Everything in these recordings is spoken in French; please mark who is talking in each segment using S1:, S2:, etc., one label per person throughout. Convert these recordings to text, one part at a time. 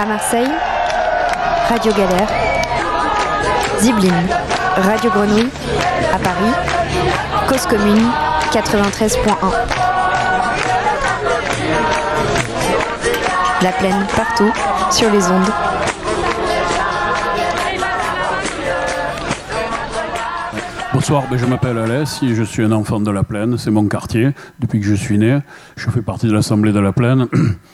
S1: À Marseille, Radio Galère. Ziblin, Radio Grenouille. À Paris, Cause Commune 93.1. La plaine partout, sur les ondes.
S2: Bonsoir, ben, je m'appelle Alès je suis un enfant de la plaine, c'est mon quartier depuis que je suis né. Je fais partie de l'Assemblée de la plaine.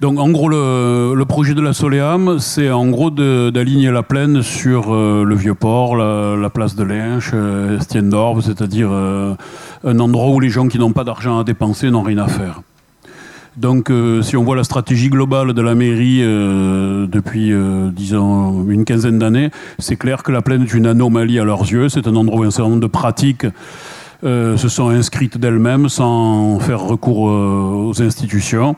S2: Donc en gros, le, projet de la Soleam, c'est en gros d'aligner la plaine sur euh, le Vieux-Port, la, place de Linche, euh, Stiendorf, c'est-à-dire euh, un endroit où les gens qui n'ont pas d'argent à dépenser n'ont rien à faire. Donc, si on voit la stratégie globale de la mairie depuis, disons, une quinzaine d'années, c'est clair que la plaine est une anomalie à leurs yeux. C'est un endroit où un certain nombre de pratiques se sont inscrites d'elles-mêmes sans faire recours aux institutions.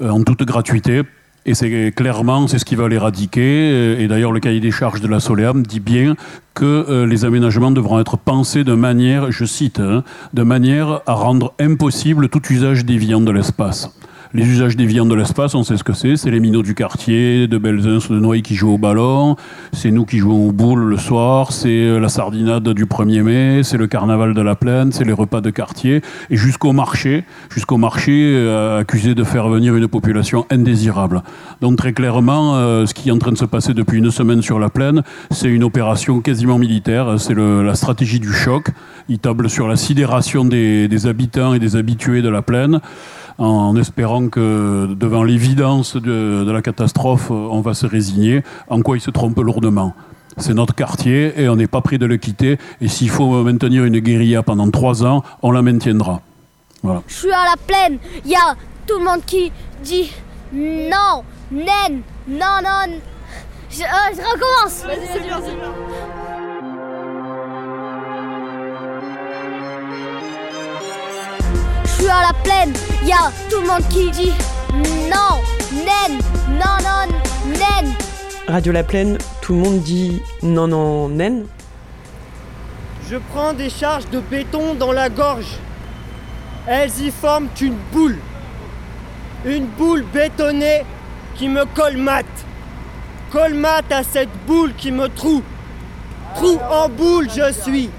S2: Euh, en toute gratuité. Et c'est clairement, c'est ce qui va l'éradiquer. Et d'ailleurs, le cahier des charges de la Soleam dit bien que euh, les aménagements devront être pensés de manière, je cite, hein, de manière à rendre impossible tout usage déviant de l'espace. Les usages déviants de l'espace, on sait ce que c'est. C'est les minots du quartier, de Belzins ou de Noailles qui jouent au ballon. C'est nous qui jouons au boule le soir. C'est la sardinade du 1er mai. C'est le carnaval de la plaine. C'est les repas de quartier. Et jusqu'au marché, jusqu'au marché euh, accusé de faire venir une population indésirable. Donc très clairement, euh, ce qui est en train de se passer depuis une semaine sur la plaine, c'est une opération quasiment militaire. C'est la stratégie du choc. Il table sur la sidération des habitants et des habitués de la plaine en espérant que devant l'évidence de, la catastrophe, on va se résigner, en quoi il se trompe lourdement. C'est notre quartier et on n'est pas prêt de le quitter. Et s'il faut maintenir une guérilla pendant trois ans, on la maintiendra.
S3: Voilà. Je suis à la plaine, il y a tout le monde qui dit non, nen, non, non. Je, euh, je recommence. Vas-y, vas-y, vas-y. Suis à la plaine, y a tout le monde qui dit non, nen, non, non, nen.
S4: Radio La Plaine, tout le monde dit non, non, nen.
S5: Je prends des charges de béton dans la gorge. Elles y forment une boule. Une boule bétonnée qui me colmate. Colmate à cette boule qui me troue. Trou en boule je suis.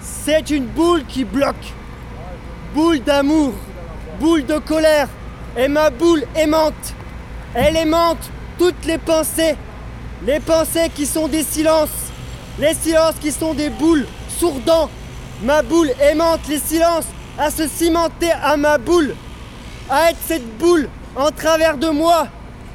S5: C'est une boule qui bloque boule d'amour, boule de colère, et ma boule aimante. Elle aimante toutes les pensées, les pensées qui sont des silences, les silences qui sont des boules sourdants. Ma boule aimante les silences à se cimenter à ma boule, à être cette boule en travers de moi,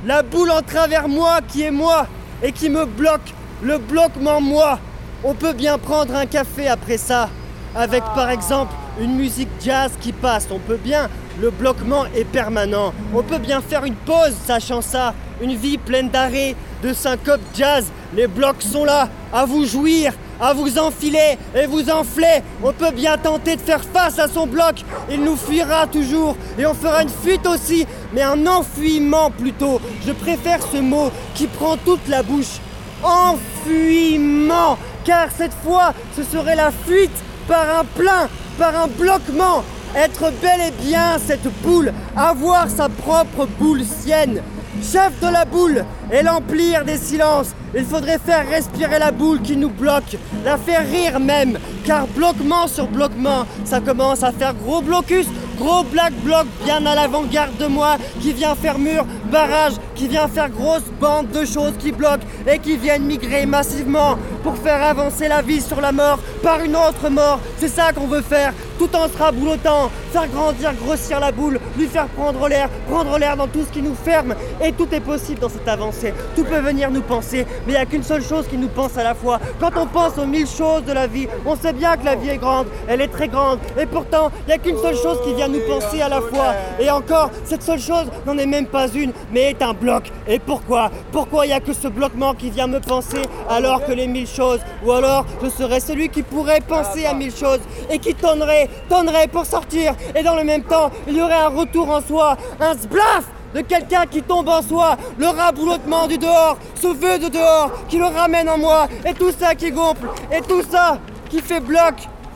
S5: la boule en travers moi qui est moi et qui me bloque, le bloquement moi. On peut bien prendre un café après ça, avec par exemple une musique jazz qui passe. On peut bien, le bloquement est permanent. On peut bien faire une pause, sachant ça. Une vie pleine d'arrêt, de syncope jazz. Les blocs sont là, à vous jouir, à vous enfiler et vous enfler. On peut bien tenter de faire face à son bloc. Il nous fuira toujours et on fera une fuite aussi, mais un enfuyement plutôt. Je préfère ce mot qui prend toute la bouche. Enfuyement, car cette fois, ce serait la fuite par un plein, par un bloquement, être bel et bien cette boule, avoir sa propre boule sienne, chef de la boule, et l'emplir des silences. Il faudrait faire respirer la boule qui nous bloque, la faire rire même, car bloquement sur bloquement, ça commence à faire gros blocus, gros black bloc bien à l'avant-garde de moi, qui vient faire mur, barrage, qui vient faire grosse bande de choses qui bloquent et qui viennent migrer massivement pour faire avancer la vie sur la mort par une autre mort. C'est ça qu'on veut faire, tout en se raboulotant, faire grandir, grossir la boule, lui faire prendre l'air, prendre l'air dans tout ce qui nous ferme. Et tout est possible dans cette avancée. Tout peut venir nous penser, mais il n'y a qu'une seule chose qui nous pense à la fois. Quand on pense aux mille choses de la vie, on sait bien que la vie est grande, elle est très grande. Et pourtant, il n'y a qu'une seule chose qui vient nous penser à la fois. Et encore, cette seule chose n'en est même pas une, mais est un bloc. Et pourquoi? Pourquoi il n'y a que ce bloquement qui vient me penser alors que les mille choses? Ou alors, je serais celui qui pourrait penser à mille choses et qui tonnerait, tonnerait pour sortir. Et dans le même temps, il y aurait un retour en soi, un sblaf de quelqu'un qui tombe en soi, le raboulotement du dehors, ce vœu de dehors qui le ramène en moi, et tout ça qui gonfle, et tout ça qui fait bloc,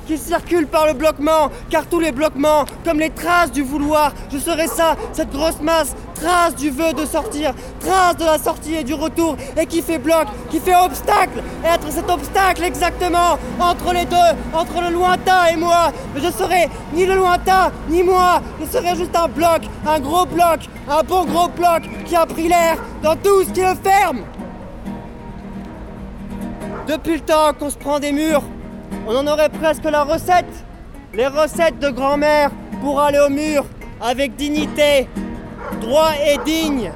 S5: qui circule par le bloquement, car tous les bloquements, comme les traces du vouloir, je serai ça, cette grosse masse, trace du vœu de sortir, trace de la sortie et du retour, et qui fait bloc, qui fait obstacle, être cet obstacle exactement entre les deux, entre le lointain et moi. Mais je serai ni le lointain, ni moi, je serai juste un bloc, un gros bloc, un bon gros bloc qui a pris l'air dans tout ce qui le ferme. Depuis le temps qu'on se prend des murs, on en aurait presque la recette. Les recettes de grand-mère pour aller au mur avec dignité, droit et digne.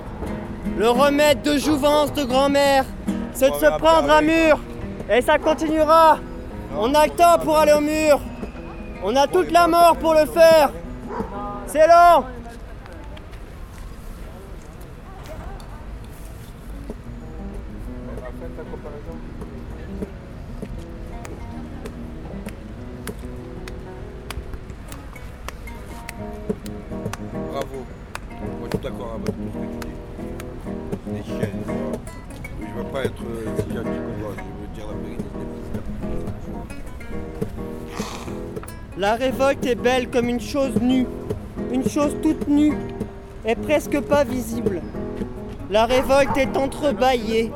S5: Le remède de jouvence de grand-mère, c'est de se prendre un mur. Et ça continuera. On a le temps pour aller au mur. On a toute la mort pour le faire. C'est long.
S6: La
S5: révolte est belle comme une chose nue, une chose toute nue et presque pas visible. La révolte est entrebâillée.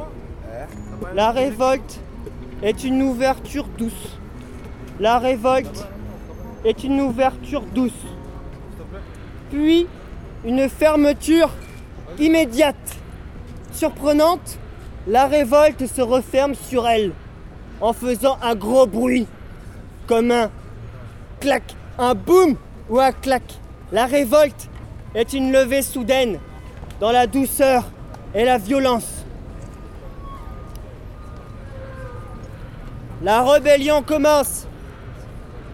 S5: La révolte est une ouverture douce. La révolte est une ouverture douce. Puis une fermeture immédiate. Surprenante, la révolte se referme sur elle en faisant un gros bruit, comme un clac, un boum ou un clac. La révolte est une levée soudaine dans la douceur et la violence. La rébellion commence.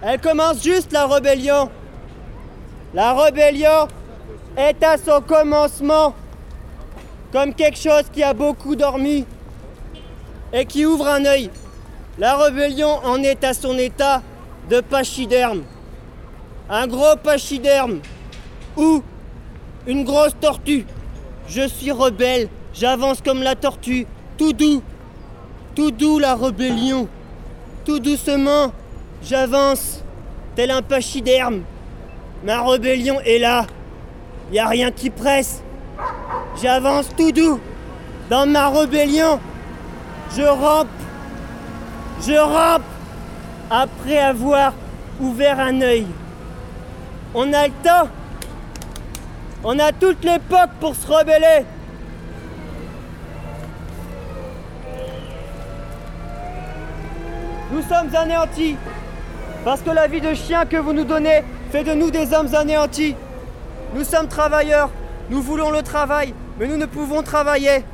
S5: Elle commence juste la rébellion. La rébellion est à son commencement comme quelque chose qui a beaucoup dormi et qui ouvre un œil. La rébellion en est à son état de pachyderme. Un gros pachyderme ou une grosse tortue. Je suis rebelle, j'avance comme la tortue, tout doux, tout doux la rébellion. Tout doucement, j'avance, tel un pachyderme. Ma rébellion est là, y a rien qui presse. J'avance tout doux dans ma rébellion. Je rampe, je rampe après avoir ouvert un œil. On a le temps. On a toute l'époque pour se rebeller. Nous sommes anéantis. Parce que la vie de chien que vous nous donnez fait de nous des hommes anéantis. Nous sommes travailleurs. Nous voulons le travail. Mais nous ne pouvons travailler.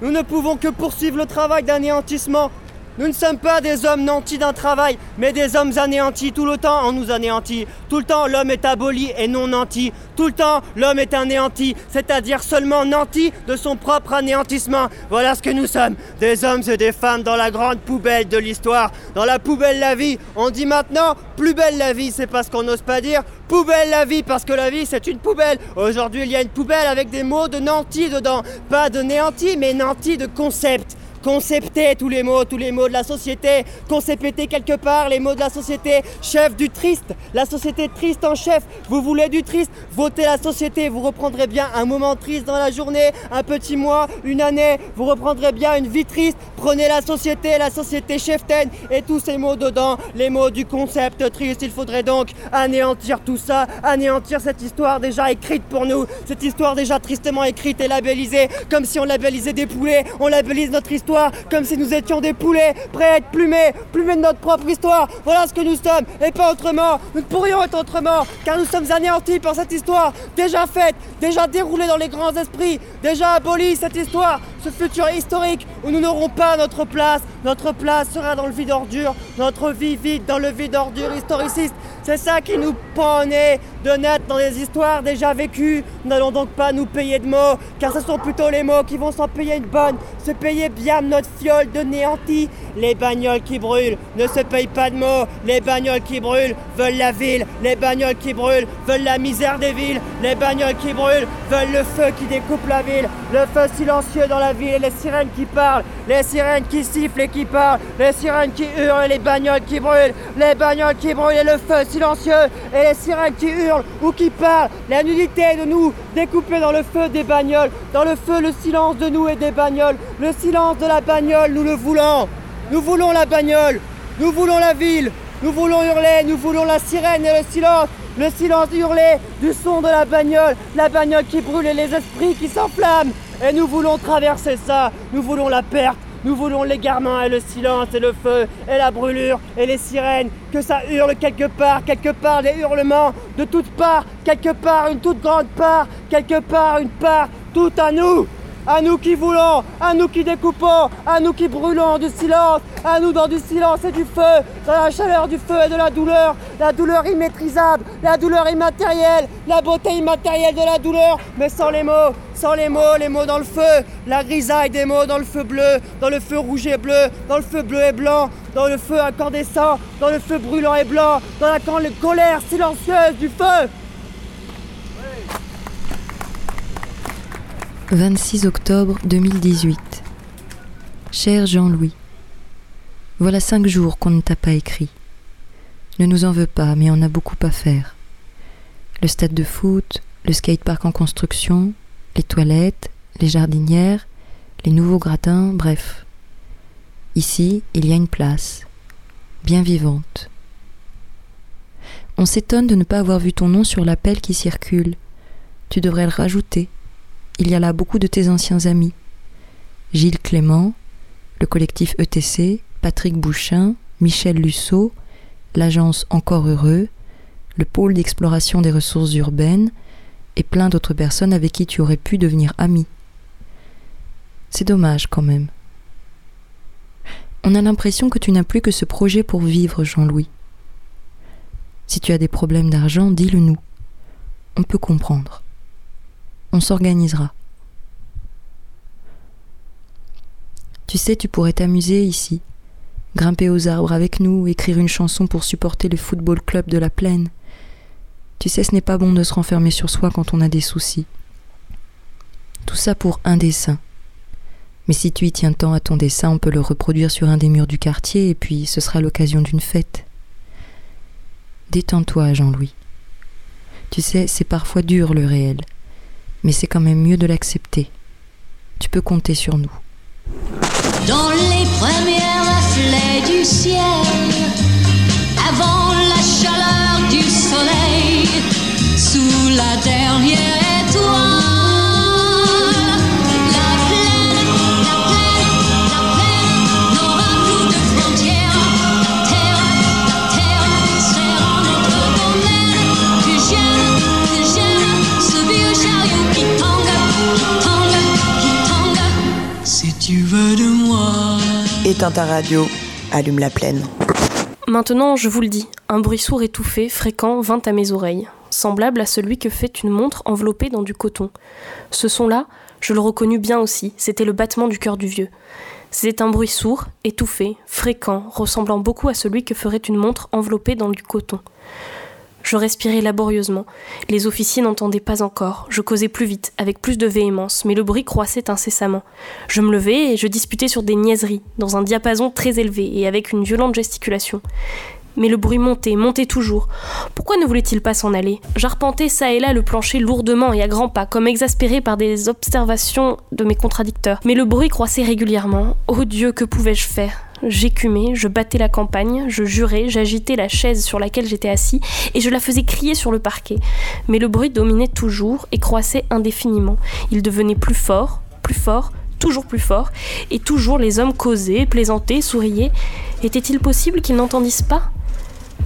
S5: Nous ne pouvons que poursuivre le travail d'anéantissement. Nous ne sommes pas des hommes nantis d'un travail, mais des hommes anéantis. Tout le temps, on nous anéantit. Tout le temps, l'homme est aboli et non nanti. Tout le temps, l'homme est anéanti, c'est-à-dire seulement nanti de son propre anéantissement. Voilà ce que nous sommes. Des hommes et des femmes dans la grande poubelle de l'histoire. Dans la poubelle la vie. On dit maintenant, plus belle la vie, c'est parce qu'on n'ose pas dire poubelle la vie, parce que la vie c'est une poubelle. Aujourd'hui, il y a une poubelle avec des mots de nanti dedans. Pas de néanti, mais nanti de concept concepter tous les mots, tous les mots de la société, concepter quelque part les mots de la société, chef du triste, la société triste en chef, vous voulez du triste, votez la société, vous reprendrez bien un moment triste dans la journée, un petit mois, une année, vous reprendrez bien une vie triste, prenez la société, la société cheftaine et tous ces mots dedans, les mots du concept triste, il faudrait donc anéantir tout ça, anéantir cette histoire déjà écrite pour nous, cette histoire déjà tristement écrite et labellisée, comme si on labellisait des poulets, on labellise notre histoire comme si nous étions des poulets, prêts à être plumés, plumés de notre propre histoire. Voilà ce que nous sommes, et pas autrement. Nous ne pourrions être autrement, car nous sommes anéantis par cette histoire, déjà faite, déjà déroulée dans les grands esprits, déjà abolie cette histoire, ce futur historique où nous n'aurons pas notre place. Notre place sera dans le vide ordure, notre vie vide dans le vide ordure historiciste. C'est ça qui nous prend au nez de naître dans des histoires déjà vécues. Nous n'allons donc pas nous payer de mots, car ce sont plutôt les mots qui vont s'en payer une bonne, se payer bien notre fiole de néanti. Les bagnoles qui brûlent ne se payent pas de mots. Les bagnoles qui brûlent veulent la ville. Les bagnoles qui brûlent veulent la misère des villes. Les bagnoles qui brûlent veulent le feu qui découpe la ville. Le feu silencieux dans la et les sirènes qui parlent. Les sirènes qui sifflent et qui parlent. Les sirènes qui hurlent et les bagnoles qui brûlent. Les bagnoles qui brûlent et le feu silencieux et les sirènes qui hurlent ou qui parlent. La nudité de nous découpée dans le feu des bagnoles. Dans le feu, le silence de nous et des bagnoles. Le silence de la bagnole, nous le voulons. Nous voulons la bagnole, nous voulons la ville, nous voulons hurler, nous voulons la sirène et le silence, le silence hurlé du son de la bagnole, la bagnole qui brûle et les esprits qui s'enflamment. Et nous voulons traverser ça, nous voulons la perte, nous voulons l'égarement et le silence et le feu et la brûlure et les sirènes, que ça hurle quelque part, quelque part des hurlements de toutes parts, quelque part une toute grande part, quelque part une part, tout à nous à nous qui voulons, à nous qui découpons, à nous qui brûlons du silence, à nous dans du silence et du feu, dans la chaleur du feu et de la douleur, la douleur immaîtrisable, la douleur immatérielle, la beauté immatérielle de la douleur, mais sans les mots, sans les mots, les mots dans le feu, la grisaille des mots dans le feu bleu, dans le feu rouge et bleu, dans le feu bleu et blanc, dans le feu incandescent, dans le feu brûlant et blanc, dans la colère silencieuse du feu.
S7: 26 octobre 2018. Cher Jean-Louis, voilà cinq jours qu'on ne t'a pas écrit. Ne nous en veux pas, mais on a beaucoup à faire. Le stade de foot, le skatepark en construction, les toilettes, les jardinières, les nouveaux gratins, bref. Ici, il y a une place, bien vivante. On s'étonne de ne pas avoir vu ton nom sur l'appel qui circule. Tu devrais le rajouter il y a là beaucoup de tes anciens amis. Gilles Clément, le collectif ETC, Patrick Bouchin, Michel Lusseau, l'agence Encore Heureux, le pôle d'exploration des ressources urbaines et plein d'autres personnes avec qui tu aurais pu devenir ami. C'est dommage quand même. On a l'impression que tu n'as plus que ce projet pour vivre, Jean-Louis. Si tu as des problèmes d'argent, dis-le nous. On peut comprendre on s'organisera. Tu sais, tu pourrais t'amuser ici, grimper aux arbres avec nous, écrire une chanson pour supporter le football club de la plaine. Tu sais, ce n'est pas bon de se renfermer sur soi quand on a des soucis. Tout ça pour un dessin. Mais si tu y tiens tant à ton dessin, on peut le reproduire sur un des murs du quartier et puis ce sera l'occasion d'une fête. Détends-toi, Jean-Louis. Tu sais, c'est parfois dur le réel mais c'est quand même mieux de l'accepter. Tu peux compter sur nous.
S8: Dans les premiers reflets du ciel,
S9: Éteins ta radio, allume la plaine.
S10: Maintenant, je vous le dis, un bruit sourd étouffé, fréquent, vint à mes oreilles, semblable à celui que fait une montre enveloppée dans du coton. Ce son-là, je le reconnus bien aussi, c'était le battement du cœur du vieux. C'était un bruit sourd, étouffé, fréquent, ressemblant beaucoup à celui que ferait une montre enveloppée dans du coton. Je respirais laborieusement. Les officiers n'entendaient pas encore. Je causais plus vite, avec plus de véhémence, mais le bruit croissait incessamment. Je me levais et je disputais sur des niaiseries, dans un diapason très élevé et avec une violente gesticulation. Mais le bruit montait, montait toujours. Pourquoi ne voulait-il pas s'en aller? J'arpentais ça et là le plancher lourdement et à grands pas, comme exaspéré par des observations de mes contradicteurs. Mais le bruit croissait régulièrement. Oh Dieu, que pouvais-je faire? J'écumais, je battais la campagne, je jurais, j'agitais la chaise sur laquelle j'étais assis et je la faisais crier sur le parquet. Mais le bruit dominait toujours et croissait indéfiniment. Il devenait plus fort, plus fort, toujours plus fort, et toujours les hommes causaient, plaisantaient, souriaient. Était-il possible qu'ils n'entendissent pas?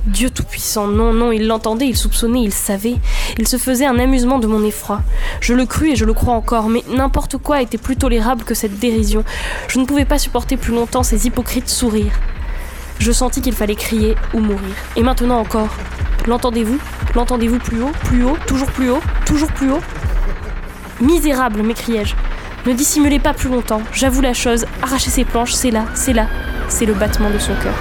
S10: Dieu Tout-Puissant, non, non, il l'entendait, il soupçonnait, il savait. Il se faisait un amusement de mon effroi. Je le crus et je le crois encore, mais n'importe quoi était plus tolérable que cette dérision. Je ne pouvais pas supporter plus longtemps ces hypocrites sourires. Je sentis qu'il fallait crier ou mourir. Et maintenant encore, L'entendez-vous? L'entendez-vous plus haut Plus haut Toujours plus haut Toujours plus haut? Misérable, m'écriai-je. Ne dissimulez pas plus longtemps, j'avoue la chose, arrachez ces planches, c'est là, c'est là. C'est le battement de son cœur.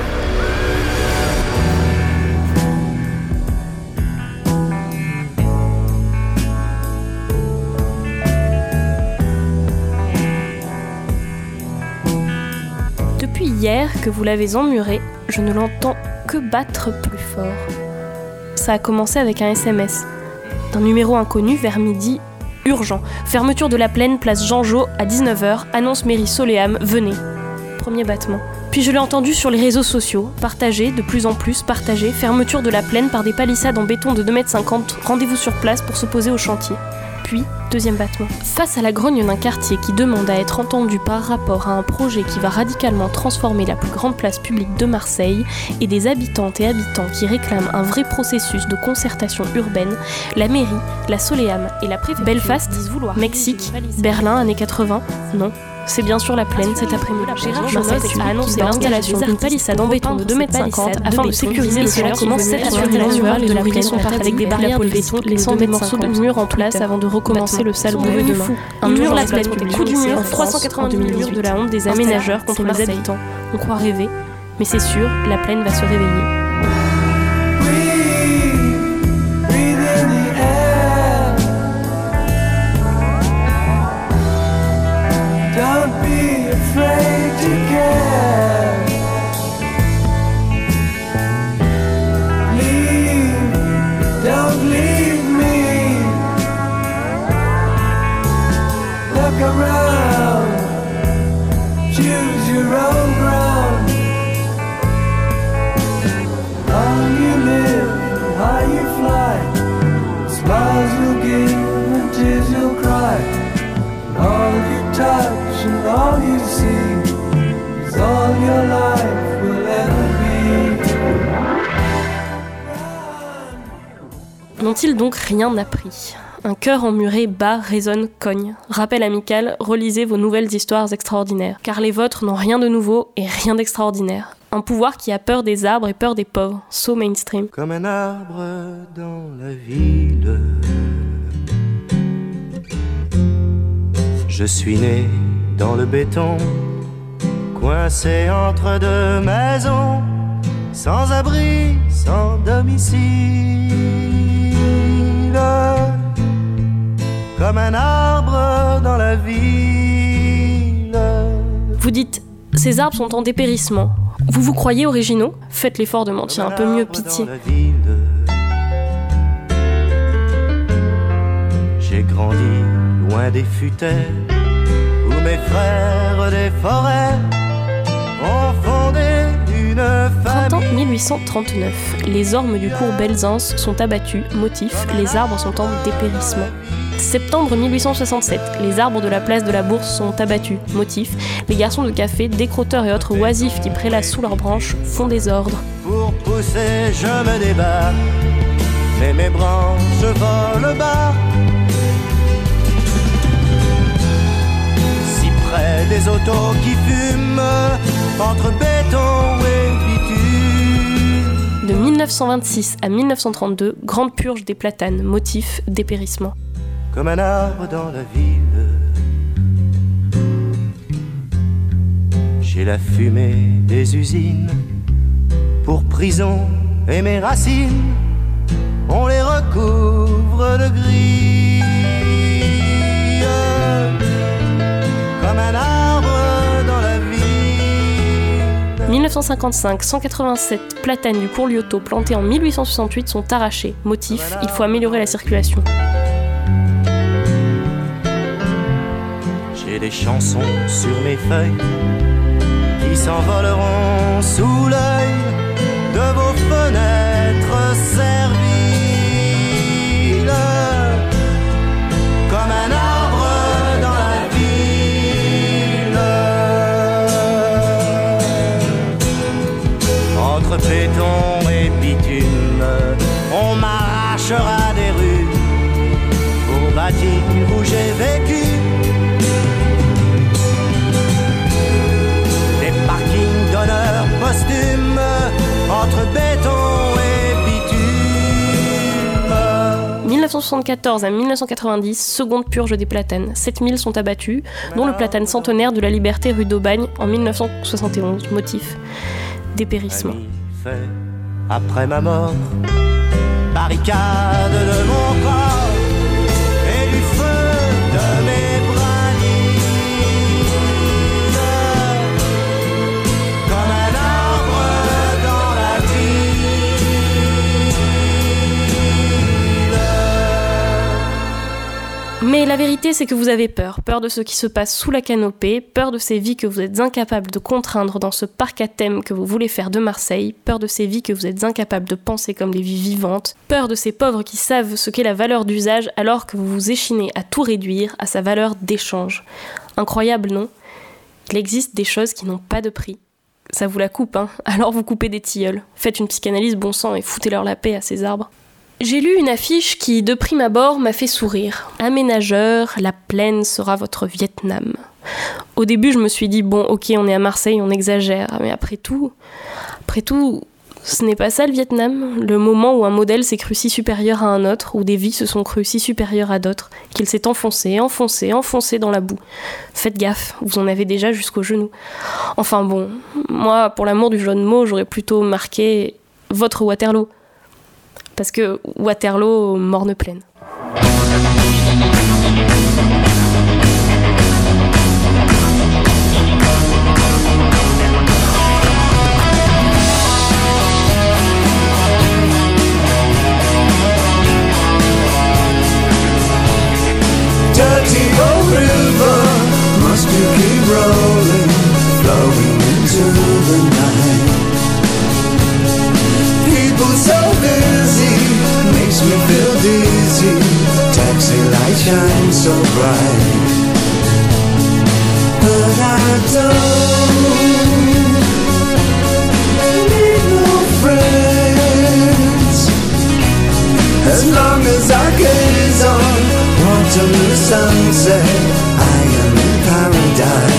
S10: Hier que vous l'avez emmuré, je ne l'entends que battre plus fort. Ça a commencé avec un SMS. D'un numéro inconnu vers midi, urgent. Fermeture de la plaine, place Jean-Jo, à 19h, annonce mairie Soléam, venez. Premier battement. Puis je l'ai entendu sur les réseaux sociaux, partagé, de plus en plus partagé, fermeture de la plaine par des palissades en béton de 2,50 m, rendez-vous sur place pour s'opposer au chantier. Puis, deuxième battement. Face à la grogne d'un quartier qui demande à être entendu par rapport à un projet qui va radicalement transformer la plus grande place publique de Marseille et des habitantes et habitants qui réclament un vrai processus de concertation urbaine, la mairie, la Soléam et la préfecture Belfast, Mexique, Berlin, années 80, non, c'est bien sûr la plaine cet après-midi. Gérard Jonas a annoncé l'installation d'une palissade en béton de 2,50 m afin de sécuriser le cela commence cette assurer de la plaine son parc avec des barrières de béton, laissant des morceaux de mur en place avant de recommencer le sale boulot demain. Un mur la plaine coup du mur, 380 murs de la honte des aménageurs contre les habitants. On croit rêver, mais c'est sûr, la plaine va se réveiller. Rien appris Un cœur emmuré bat, résonne, cogne. Rappel amical, relisez vos nouvelles histoires extraordinaires. Car les vôtres n'ont rien de nouveau et rien d'extraordinaire. Un pouvoir qui a peur des arbres et peur des pauvres. So mainstream.
S11: Comme un arbre dans la ville. Je suis né dans le béton, coincé entre deux maisons, sans abri, sans domicile. Comme un arbre dans la ville.
S10: Vous dites, ces arbres sont en dépérissement. Vous vous croyez originaux? Faites l'effort de mentir un peu mieux, pitié.
S11: J'ai grandi loin des futaies où mes frères des forêts ont
S10: Printemps
S11: famille.
S10: 1839. Les ormes du cours Belzance sont abattus. Motif, les arbres sont en dépérissement. Septembre 1867. Les arbres de la place de la Bourse sont abattus. Motif, les garçons de café, décrotteurs et autres oisifs qui prélassent sous leurs branches font des ordres.
S11: Pour pousser, je me débat, mais mes branches volent bas. Si près des autos qui fument, entre béton et.
S10: De 1926 à 1932, grande purge des platanes. Motif, dépérissement.
S11: comme un arbre dans la ville. J'ai la fumée des usines pour prison et mes racines, on les recouvre de gris.
S10: 1955, 187 platanes du cours Lyoto plantées en 1868 sont arrachées. Motif, il faut améliorer la circulation.
S11: J'ai des chansons sur mes feuilles qui s'envoleront sous l'œil de vos fenêtres Entre béton et bitume, on m'arrachera des rues pour bâtir où j'ai vécu. Des parkings d'honneur posthume entre béton et bitume.
S10: 1974 à 1990, seconde purge des platanes. 7000 sont abattus, dont le platane centenaire de la liberté rue d'Aubagne en 1971. Motif dépérissement.
S11: Après ma mort. Barricade de mon corps
S10: Mais la vérité, c'est que vous avez peur. Peur de ce qui se passe sous la canopée, peur de ces vies que vous êtes incapables de contraindre dans ce parc à thème que vous voulez faire de Marseille, peur de ces vies que vous êtes incapables de penser comme des vies vivantes, peur de ces pauvres qui savent ce qu'est la valeur d'usage alors que vous vous échinez à tout réduire à sa valeur d'échange. Incroyable, non? Il existe des choses qui n'ont pas de prix. Ça vous la coupe, hein? Alors vous coupez des tilleuls. Faites une psychanalyse bon sang et foutez-leur la paix à ces arbres. J'ai lu une affiche qui, de prime abord, m'a fait sourire. Aménageur, la plaine sera votre Vietnam. Au début, je me suis dit, bon, ok, on est à Marseille, on exagère, mais après tout, après tout, ce n'est pas ça le Vietnam, le moment où un modèle s'est cru si supérieur à un autre, où des vies se sont crues si supérieures à d'autres, qu'il s'est enfoncé, enfoncé, enfoncé dans la boue. Faites gaffe, vous en avez déjà jusqu'aux genoux. Enfin bon, moi, pour l'amour du jeu de mots, j'aurais plutôt marqué votre Waterloo parce que Waterloo, morne pleine.
S12: Makes me feel dizzy. Taxi lights shine so bright, but I don't need no friends as long as I gaze on Waterloo sunset. I am in paradise.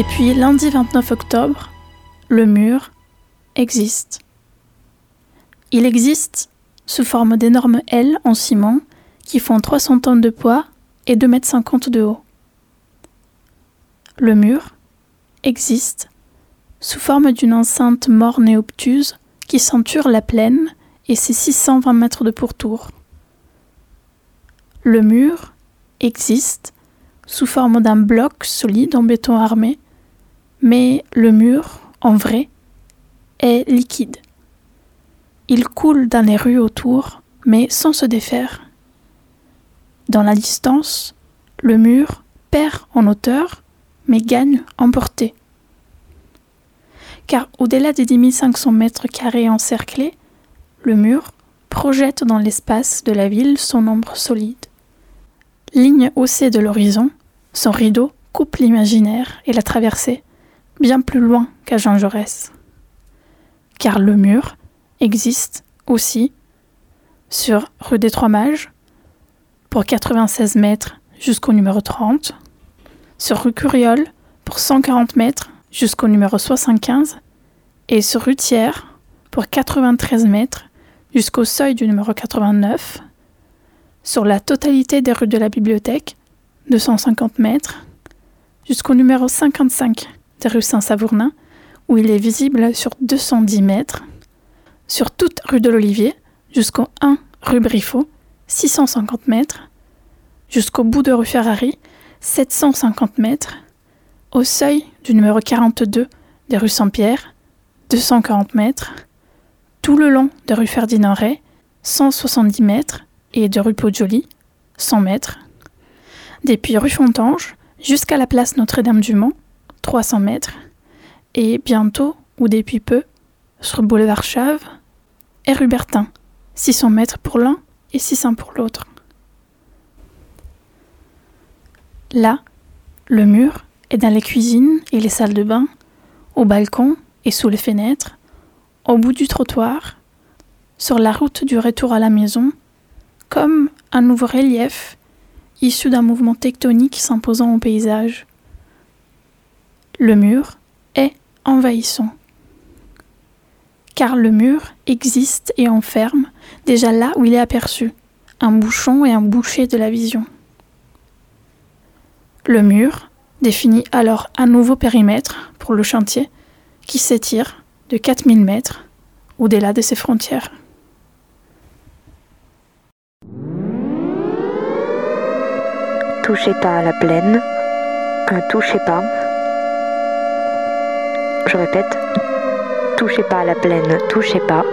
S13: Depuis lundi 29 octobre, le mur existe. Il existe sous forme d'énormes ailes en ciment qui font 300 tonnes de poids et 2,50 m de haut. Le mur existe sous forme d'une enceinte morne et obtuse qui ceinture la plaine et ses 620 mètres de pourtour. Le mur existe sous forme d'un bloc solide en béton armé, mais le mur, en vrai, est liquide. Il coule dans les rues autour, mais sans se défaire. Dans la distance, le mur perd en hauteur, mais gagne en portée. Car au-delà des 10 500 mètres carrés encerclés, le mur projette dans l'espace de la ville son ombre solide. Ligne haussée de l'horizon, son rideau coupe l'imaginaire et la traversée, bien plus loin qu'à Jean Jaurès. Car le mur existe aussi sur rue des Trois Mages, pour 96 mètres jusqu'au numéro 30, sur rue Curiole pour 140 mètres jusqu'au numéro 75, et sur rue Thiers pour 93 mètres jusqu'au seuil du numéro 89, sur la totalité des rues de la bibliothèque, 250 mètres, jusqu'au numéro 55 rues Saint-Savournin, où il est visible sur 210 mètres, sur toute rue de l'Olivier, jusqu'au 1 rue Briffaut, 650 mètres, jusqu'au bout de rue Ferrari, 750 mètres, au seuil du numéro 42 des rues Saint-Pierre, 240 mètres, tout le long de rue Ferdinand Ray, 170 mètres, et de rue Pau-de-Joly, 100 mètres, depuis rue Fontange jusqu'à la place Notre-Dame-du-Mont, 300 mètres, et bientôt, ou depuis peu, sur boulevard Chave, et rue Bertin, 600 mètres pour l'un et 600 pour l'autre. Là, le mur est dans les cuisines et les salles de bain, au balcon et sous les fenêtres, au bout du trottoir, sur la route du retour à la maison, comme un nouveau relief issu d'un mouvement tectonique s'imposant au paysage. Le mur est envahissant. Car le mur existe et enferme déjà là où il est aperçu, un bouchon et un boucher de la vision. Le mur définit alors un nouveau périmètre pour le chantier qui s'étire de 4000 mètres au-delà de ses frontières.
S1: Touchez pas à la plaine, un touchez pas. Je répète, touchez pas à la plaine, touchez pas.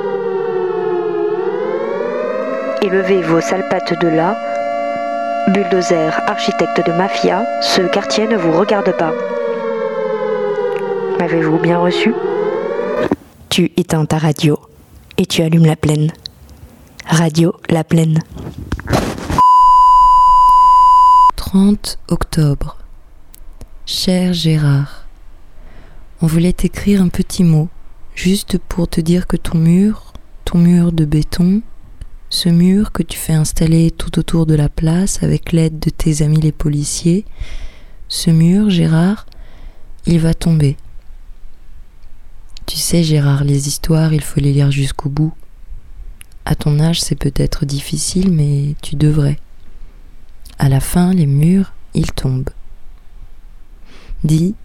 S1: Élevez vos sales pattes de là. Bulldozer, architecte de mafia, ce quartier ne vous regarde pas. M'avez-vous bien reçu? Tu éteins ta radio et tu allumes la plaine. Radio La Plaine.
S7: 30 octobre. Cher Gérard, on voulait t'écrire un petit mot, juste pour te dire que ton mur, ton mur de béton, ce mur que tu fais installer tout autour de la place avec l'aide de tes amis les policiers, ce mur, Gérard, il va tomber. Tu sais, Gérard, les histoires, il faut les lire jusqu'au bout. À ton âge, c'est peut-être difficile, mais tu devrais. À la fin, les murs, ils tombent. Dis,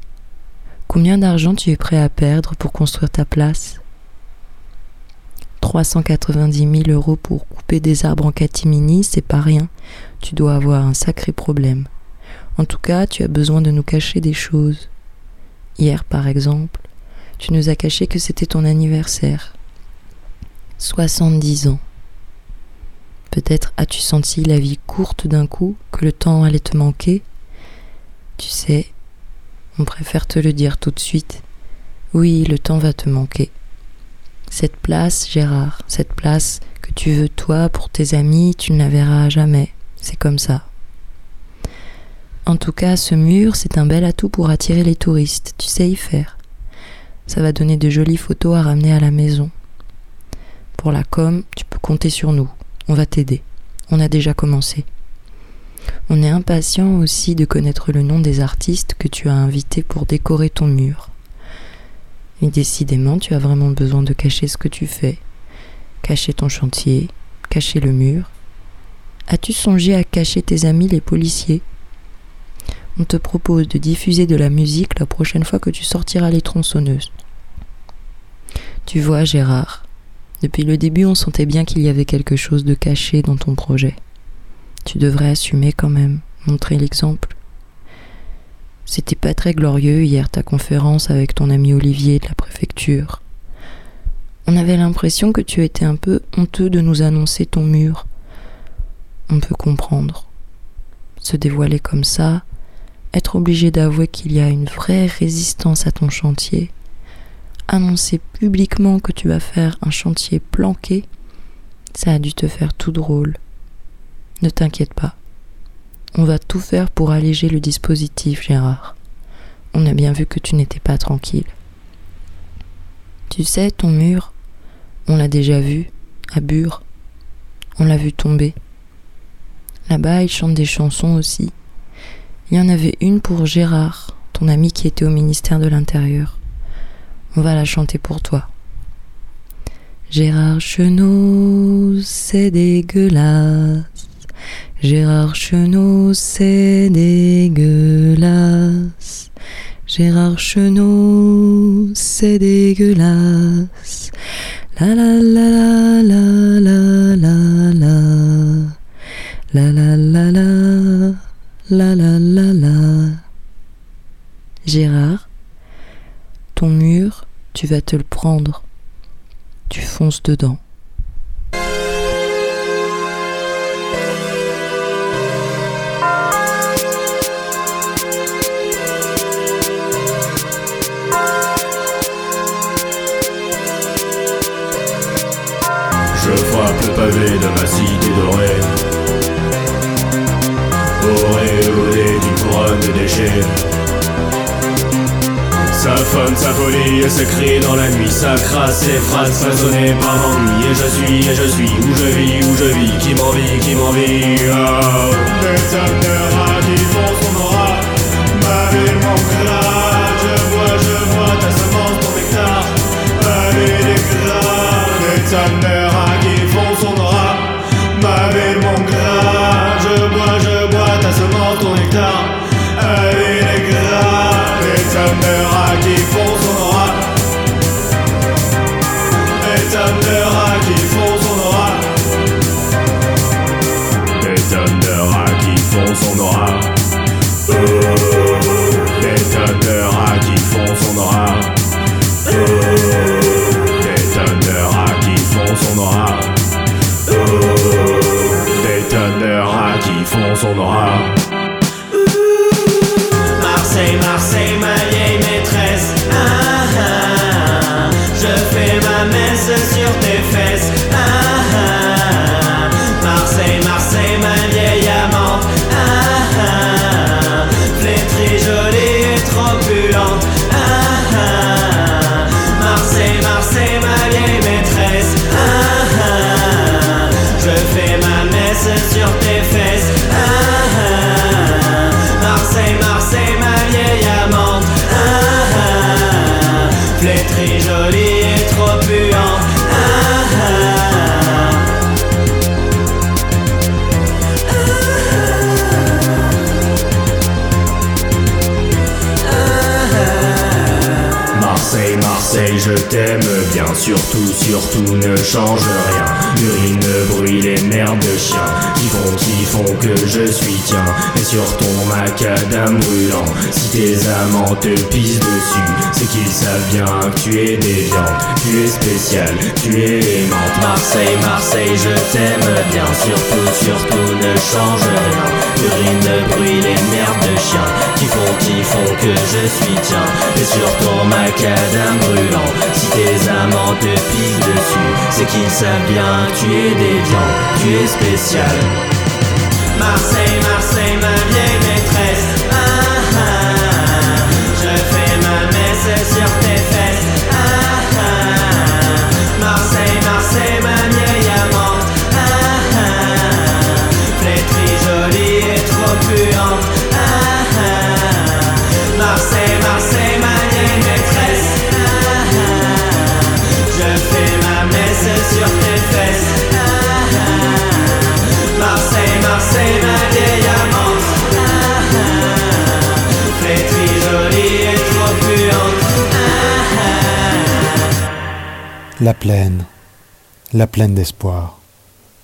S7: combien d'argent tu es prêt à perdre pour construire ta place? 390 000 euros pour couper des arbres en catimini, c'est pas rien. Tu dois avoir un sacré problème. En tout cas, tu as besoin de nous cacher des choses. Hier, par exemple, tu nous as caché que c'était ton anniversaire. 70 ans. Peut-être as-tu senti la vie courte d'un coup, que le temps allait te manquer? Tu sais, on préfère te le dire tout de suite. Oui, le temps va te manquer. Cette place, Gérard, cette place que tu veux toi pour tes amis, tu ne la verras jamais. C'est comme ça. En tout cas, ce mur, c'est un bel atout pour attirer les touristes. Tu sais y faire. Ça va donner de jolies photos à ramener à la maison. Pour la com, tu peux compter sur nous. On va t'aider. On a déjà commencé. On est impatient aussi de connaître le nom des artistes que tu as invités pour décorer ton mur. Et décidément, tu as vraiment besoin de cacher ce que tu fais, cacher ton chantier, cacher le mur As-tu songé à cacher tes amis les policiers? On te propose de diffuser de la musique la prochaine fois que tu sortiras les tronçonneuses. Tu vois, Gérard, depuis le début on sentait bien qu'il y avait quelque chose de caché dans ton projet. Tu devrais assumer quand même, montrer l'exemple. C'était pas très glorieux hier ta conférence avec ton ami Olivier de la préfecture. On avait l'impression que tu étais un peu honteux de nous annoncer ton mur. On peut comprendre. Se dévoiler comme ça, être obligé d'avouer qu'il y a une vraie résistance à ton chantier, annoncer publiquement que tu vas faire un chantier planqué, ça a dû te faire tout drôle. Ne t'inquiète pas. On va tout faire pour alléger le dispositif, Gérard. On a bien vu que tu n'étais pas tranquille. Tu sais, ton mur, on l'a déjà vu, à Bure. On l'a vu tomber. Là-bas, il chante des chansons aussi. Il y en avait une pour Gérard, ton ami qui était au ministère de l'Intérieur. On va la chanter pour toi. Gérard Chenot, c'est dégueulasse. Gérard Chenot, c'est dégueulasse. Gérard Chenot, c'est dégueulasse. La la la la la la la la la la la la la la la Gérard, ton mur, tu vas te le prendre. Tu fonces dedans.
S14: Sa folie et se crie dans la nuit Ça crasse ses phrases façonnées par l'ennui. Et je suis, et je suis, où je vis, où je vis Qui m'envie, qui m'envie oh. Des acteurs qui font son aura. Ma ville manquera Je vois, je vois ta semence, ton nectar Ma ville est grave Des acteurs qui font son aura. Ma ville manquera Je bois, je bois ta semence, ton nectar Ma ville est grave Des
S15: reflet très joli et trop puant. Je
S14: t'aime bien, surtout, surtout ne change rien. Urine, bruit, les merdes de chiens qui font, qui font que je suis tien. Et sur ton macadam brûlant, si tes amants te pissent dessus, c'est qu'ils savent bien que tu es déviante, tu es spécial, tu es aimante.
S15: Marseille, Marseille, je t'aime bien, surtout, surtout ne change rien. Urine, bruit, les merdes de chiens qui font, qui font que je suis tien. Et sur ton macadam brûlant, si tes amants te pissent dessus, c'est qu'ils savent bien que tu es déviant, tu es spécial. Marseille, Marseille, ma vieille maîtresse. Ah, ah, je fais ma messe sur tes fesses.
S16: La plaine, la plaine d'espoir.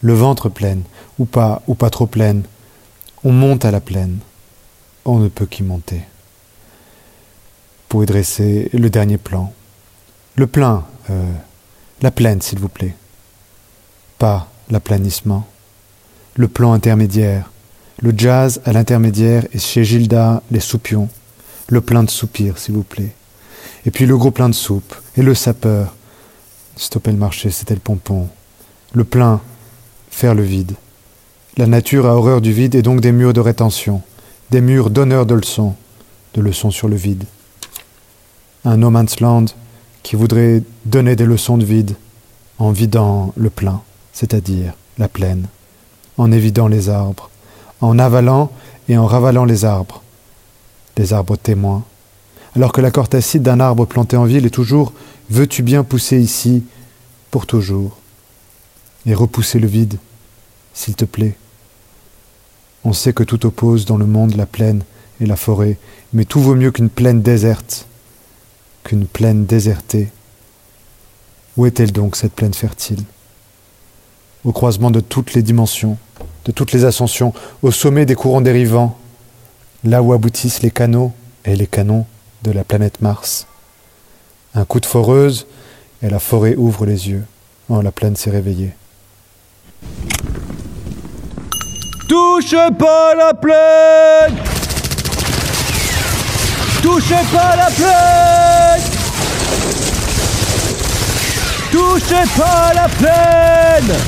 S16: Le ventre pleine, ou pas, ou pas trop pleine. On monte à la plaine. On ne peut qu'y monter. Pour y dresser le dernier plan. Le plein, euh, la plaine, s'il vous plaît. Pas l'aplanissement. Le plan intermédiaire. Le jazz à l'intermédiaire et chez Gilda les soupions. Le plein de soupirs, s'il vous plaît. Et puis le gros plein de soupe. Et le sapeur. Stopper le marché, c'était le pompon. Le plein, faire le vide. La nature a horreur du vide et donc des murs de rétention, des murs donneurs de leçons, de leçons sur le vide. Un no man's land qui voudrait donner des leçons de vide en vidant le plein, c'est-à-dire la plaine, en évidant les arbres, en avalant et en ravalant les arbres, les arbres témoins, alors que la corde acide d'un arbre planté en ville est toujours Veux-tu bien pousser ici pour toujours et repousser le vide, s'il te plaît? On sait que tout oppose dans le monde la plaine et la forêt, mais tout vaut mieux qu'une plaine déserte, qu'une plaine désertée. Où est-elle donc, cette plaine fertile? Au croisement de toutes les dimensions, de toutes les ascensions, au sommet des courants dérivants, là où aboutissent les canaux et les canons de la planète Mars. Un coup de foreuse, et la forêt ouvre les yeux. Oh, la plaine s'est réveillée.
S17: Touche pas la plaine Touchez pas la plaine Touchez pas la plaine